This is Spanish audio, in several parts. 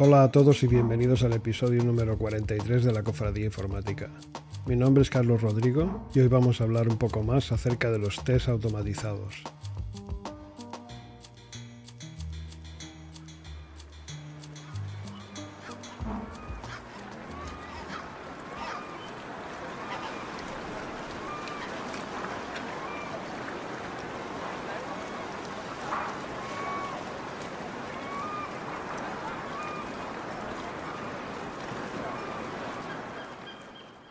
Hola a todos y bienvenidos al episodio número 43 de la Cofradía Informática. Mi nombre es Carlos Rodrigo y hoy vamos a hablar un poco más acerca de los test automatizados.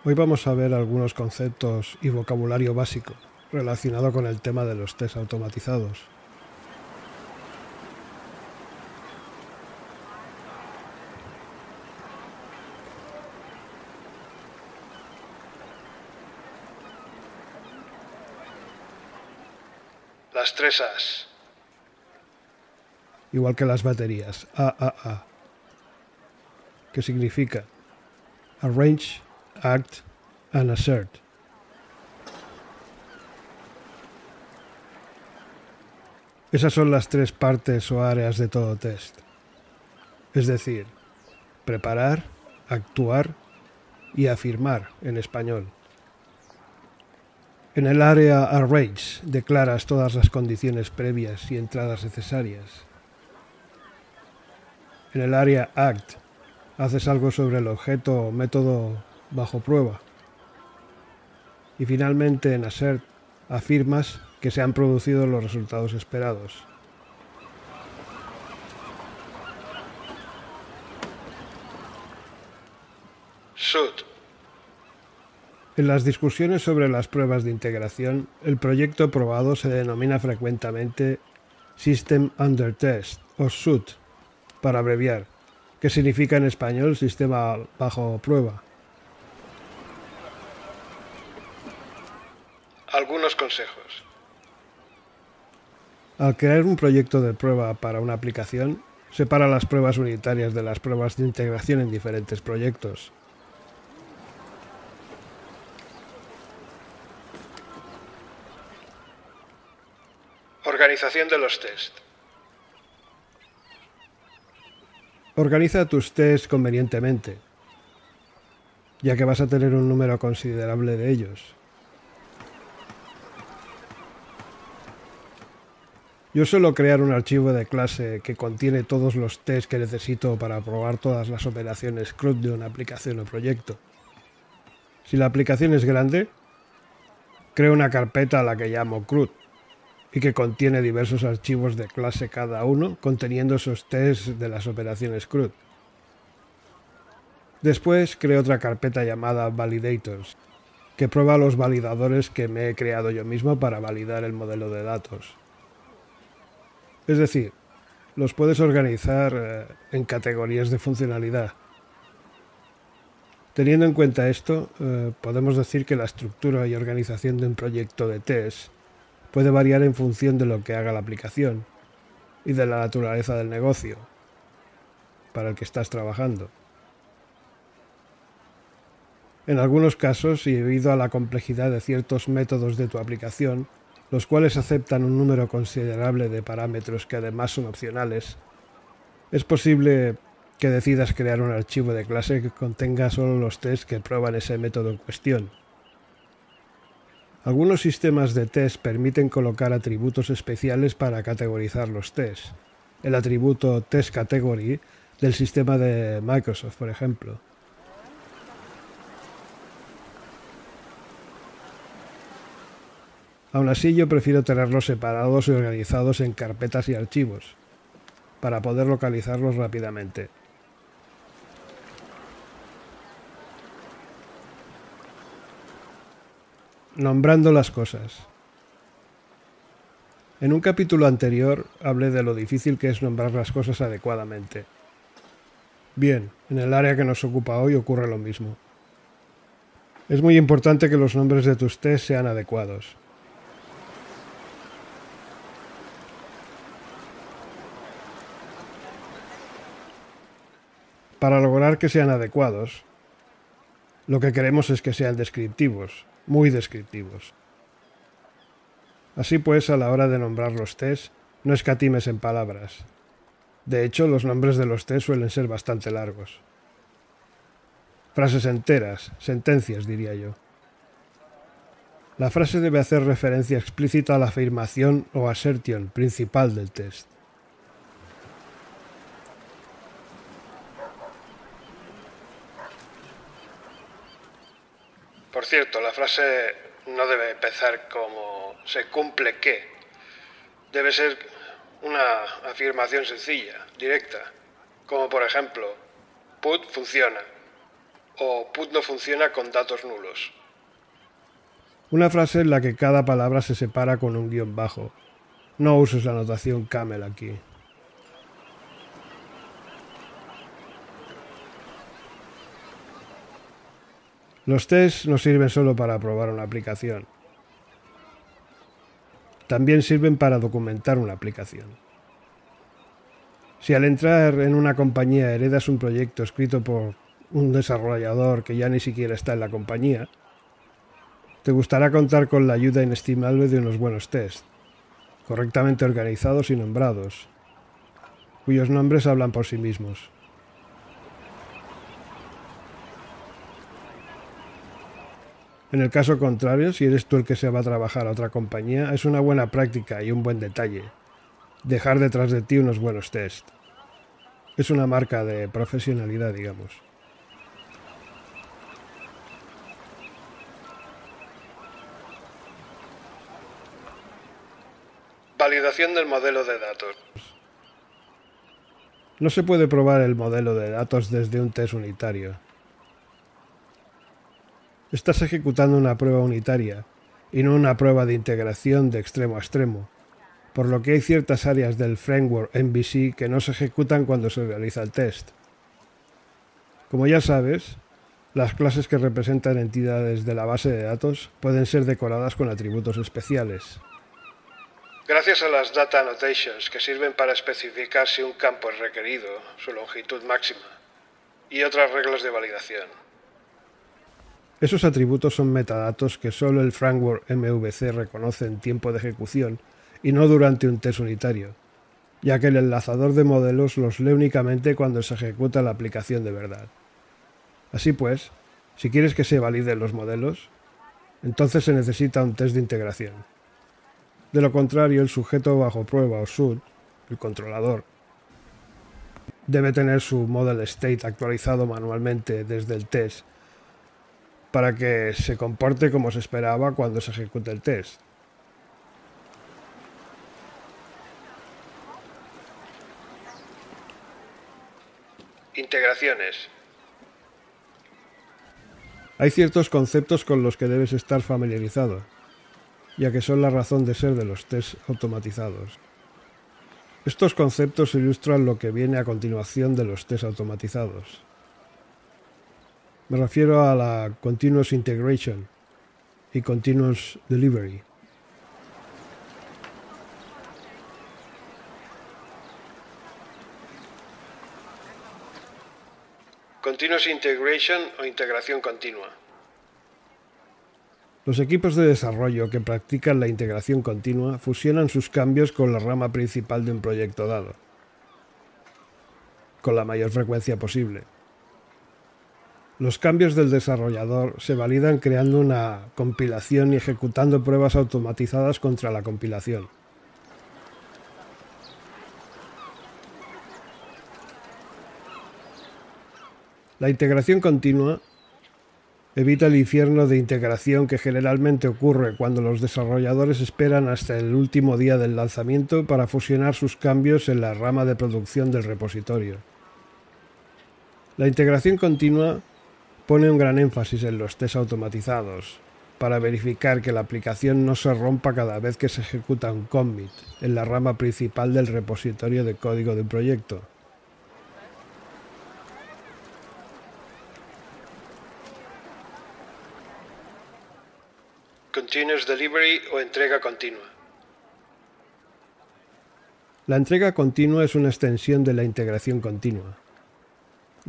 Hoy vamos a ver algunos conceptos y vocabulario básico relacionado con el tema de los test automatizados. Las tres A's. Igual que las baterías. AAA. ¿Qué significa? Arrange, act and assert. Esas son las tres partes o áreas de todo test. Es decir, preparar, actuar y afirmar en español. En el área arrange declaras todas las condiciones previas y entradas necesarias. En el área act haces algo sobre el objeto o método bajo prueba. Y finalmente en assert afirmas que se han producido los resultados esperados. Should. En las discusiones sobre las pruebas de integración, el proyecto probado se denomina frecuentemente System Under Test o SUT, para abreviar, que significa en español sistema bajo prueba. Algunos consejos. Al crear un proyecto de prueba para una aplicación, separa las pruebas unitarias de las pruebas de integración en diferentes proyectos. Organización de los test. Organiza tus tests convenientemente, ya que vas a tener un número considerable de ellos. Yo suelo crear un archivo de clase que contiene todos los tests que necesito para probar todas las operaciones CRUD de una aplicación o proyecto. Si la aplicación es grande, creo una carpeta a la que llamo CRUD y que contiene diversos archivos de clase cada uno conteniendo esos tests de las operaciones CRUD. Después creo otra carpeta llamada Validators, que prueba los validadores que me he creado yo mismo para validar el modelo de datos. Es decir, los puedes organizar eh, en categorías de funcionalidad. Teniendo en cuenta esto, eh, podemos decir que la estructura y organización de un proyecto de test puede variar en función de lo que haga la aplicación y de la naturaleza del negocio para el que estás trabajando. En algunos casos, y debido a la complejidad de ciertos métodos de tu aplicación, los cuales aceptan un número considerable de parámetros que además son opcionales, es posible que decidas crear un archivo de clase que contenga solo los tests que prueban ese método en cuestión. Algunos sistemas de test permiten colocar atributos especiales para categorizar los tests. El atributo Test Category del sistema de Microsoft, por ejemplo. Aún así yo prefiero tenerlos separados y organizados en carpetas y archivos, para poder localizarlos rápidamente. Nombrando las cosas. En un capítulo anterior hablé de lo difícil que es nombrar las cosas adecuadamente. Bien, en el área que nos ocupa hoy ocurre lo mismo. Es muy importante que los nombres de tus test sean adecuados. Para lograr que sean adecuados, lo que queremos es que sean descriptivos, muy descriptivos. Así pues, a la hora de nombrar los test, no escatimes en palabras. De hecho, los nombres de los test suelen ser bastante largos. Frases enteras, sentencias, diría yo. La frase debe hacer referencia explícita a la afirmación o assertion principal del test. Por cierto, la frase no debe empezar como se cumple que. Debe ser una afirmación sencilla, directa, como por ejemplo, put funciona o put no funciona con datos nulos. Una frase en la que cada palabra se separa con un guion bajo. No uses la notación camel aquí. Los tests no sirven solo para probar una aplicación. También sirven para documentar una aplicación. Si al entrar en una compañía heredas un proyecto escrito por un desarrollador que ya ni siquiera está en la compañía, te gustará contar con la ayuda inestimable de unos buenos tests, correctamente organizados y nombrados, cuyos nombres hablan por sí mismos. En el caso contrario, si eres tú el que se va a trabajar a otra compañía, es una buena práctica y un buen detalle. Dejar detrás de ti unos buenos tests. Es una marca de profesionalidad, digamos. Validación del modelo de datos. No se puede probar el modelo de datos desde un test unitario. Estás ejecutando una prueba unitaria y no una prueba de integración de extremo a extremo, por lo que hay ciertas áreas del framework MVC que no se ejecutan cuando se realiza el test. Como ya sabes, las clases que representan entidades de la base de datos pueden ser decoradas con atributos especiales. Gracias a las data annotations que sirven para especificar si un campo es requerido, su longitud máxima, y otras reglas de validación. Esos atributos son metadatos que solo el framework MVC reconoce en tiempo de ejecución y no durante un test unitario, ya que el enlazador de modelos los lee únicamente cuando se ejecuta la aplicación de verdad. Así pues, si quieres que se validen los modelos, entonces se necesita un test de integración. De lo contrario, el sujeto bajo prueba o SUD, el controlador, debe tener su model state actualizado manualmente desde el test para que se comporte como se esperaba cuando se ejecute el test. Integraciones. Hay ciertos conceptos con los que debes estar familiarizado, ya que son la razón de ser de los tests automatizados. Estos conceptos ilustran lo que viene a continuación de los tests automatizados. Me refiero a la Continuous Integration y Continuous Delivery. Continuous Integration o integración continua. Los equipos de desarrollo que practican la integración continua fusionan sus cambios con la rama principal de un proyecto dado, con la mayor frecuencia posible. Los cambios del desarrollador se validan creando una compilación y ejecutando pruebas automatizadas contra la compilación. La integración continua evita el infierno de integración que generalmente ocurre cuando los desarrolladores esperan hasta el último día del lanzamiento para fusionar sus cambios en la rama de producción del repositorio. La integración continua pone un gran énfasis en los test automatizados, para verificar que la aplicación no se rompa cada vez que se ejecuta un commit en la rama principal del repositorio de código de un proyecto. Continuous Delivery o entrega continua. La entrega continua es una extensión de la integración continua.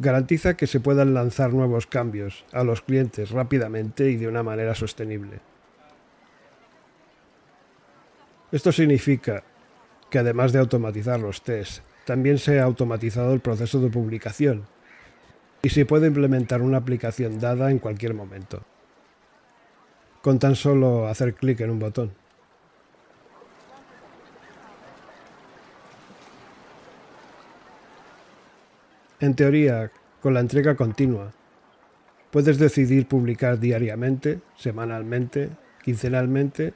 Garantiza que se puedan lanzar nuevos cambios a los clientes rápidamente y de una manera sostenible. Esto significa que además de automatizar los tests, también se ha automatizado el proceso de publicación y se puede implementar una aplicación dada en cualquier momento, con tan solo hacer clic en un botón. En teoría, con la entrega continua, puedes decidir publicar diariamente, semanalmente, quincenalmente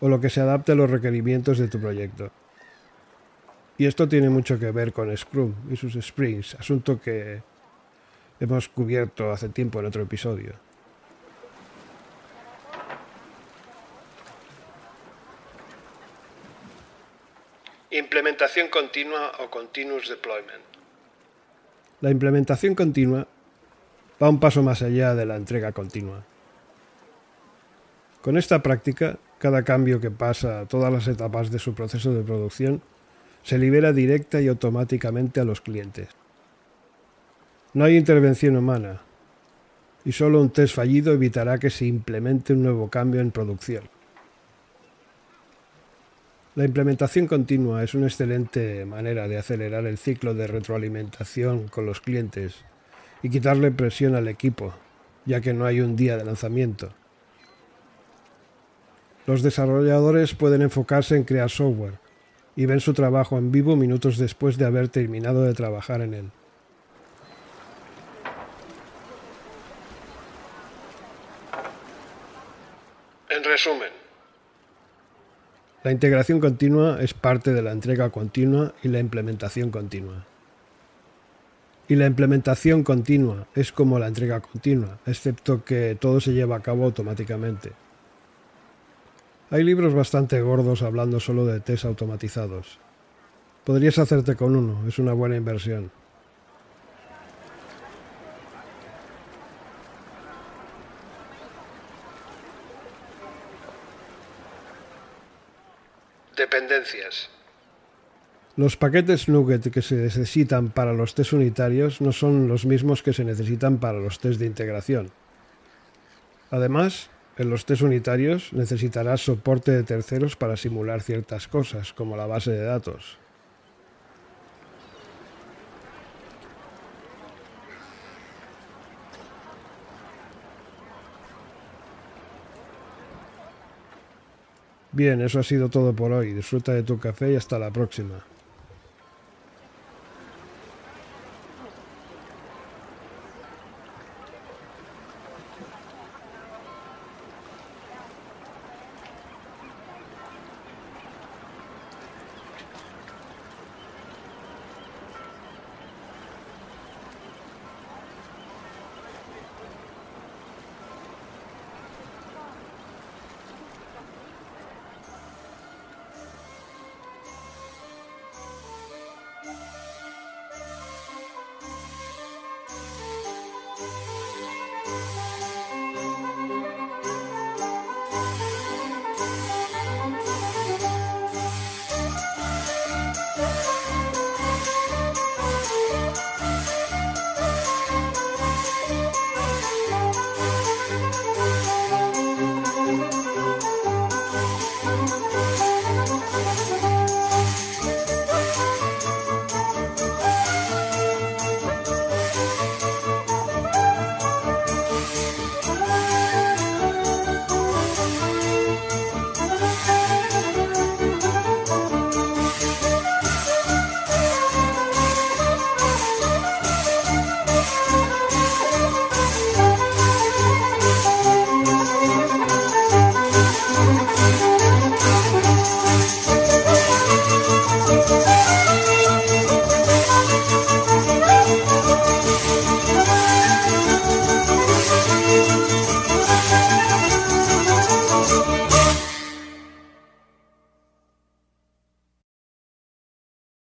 o lo que se adapte a los requerimientos de tu proyecto. Y esto tiene mucho que ver con Scrum y sus sprints, asunto que hemos cubierto hace tiempo en otro episodio. Implementación continua o continuous deployment. La implementación continua va un paso más allá de la entrega continua. Con esta práctica, cada cambio que pasa a todas las etapas de su proceso de producción se libera directa y automáticamente a los clientes. No hay intervención humana y solo un test fallido evitará que se implemente un nuevo cambio en producción. La implementación continua es una excelente manera de acelerar el ciclo de retroalimentación con los clientes y quitarle presión al equipo, ya que no hay un día de lanzamiento. Los desarrolladores pueden enfocarse en crear software y ven su trabajo en vivo minutos después de haber terminado de trabajar en él. En resumen, la integración continua es parte de la entrega continua y la implementación continua. Y la implementación continua es como la entrega continua, excepto que todo se lleva a cabo automáticamente. Hay libros bastante gordos hablando solo de test automatizados. Podrías hacerte con uno, es una buena inversión. Dependencias. Los paquetes Nugget que se necesitan para los test unitarios no son los mismos que se necesitan para los test de integración. Además, en los test unitarios necesitarás soporte de terceros para simular ciertas cosas, como la base de datos. Bien, eso ha sido todo por hoy. Disfruta de tu café y hasta la próxima.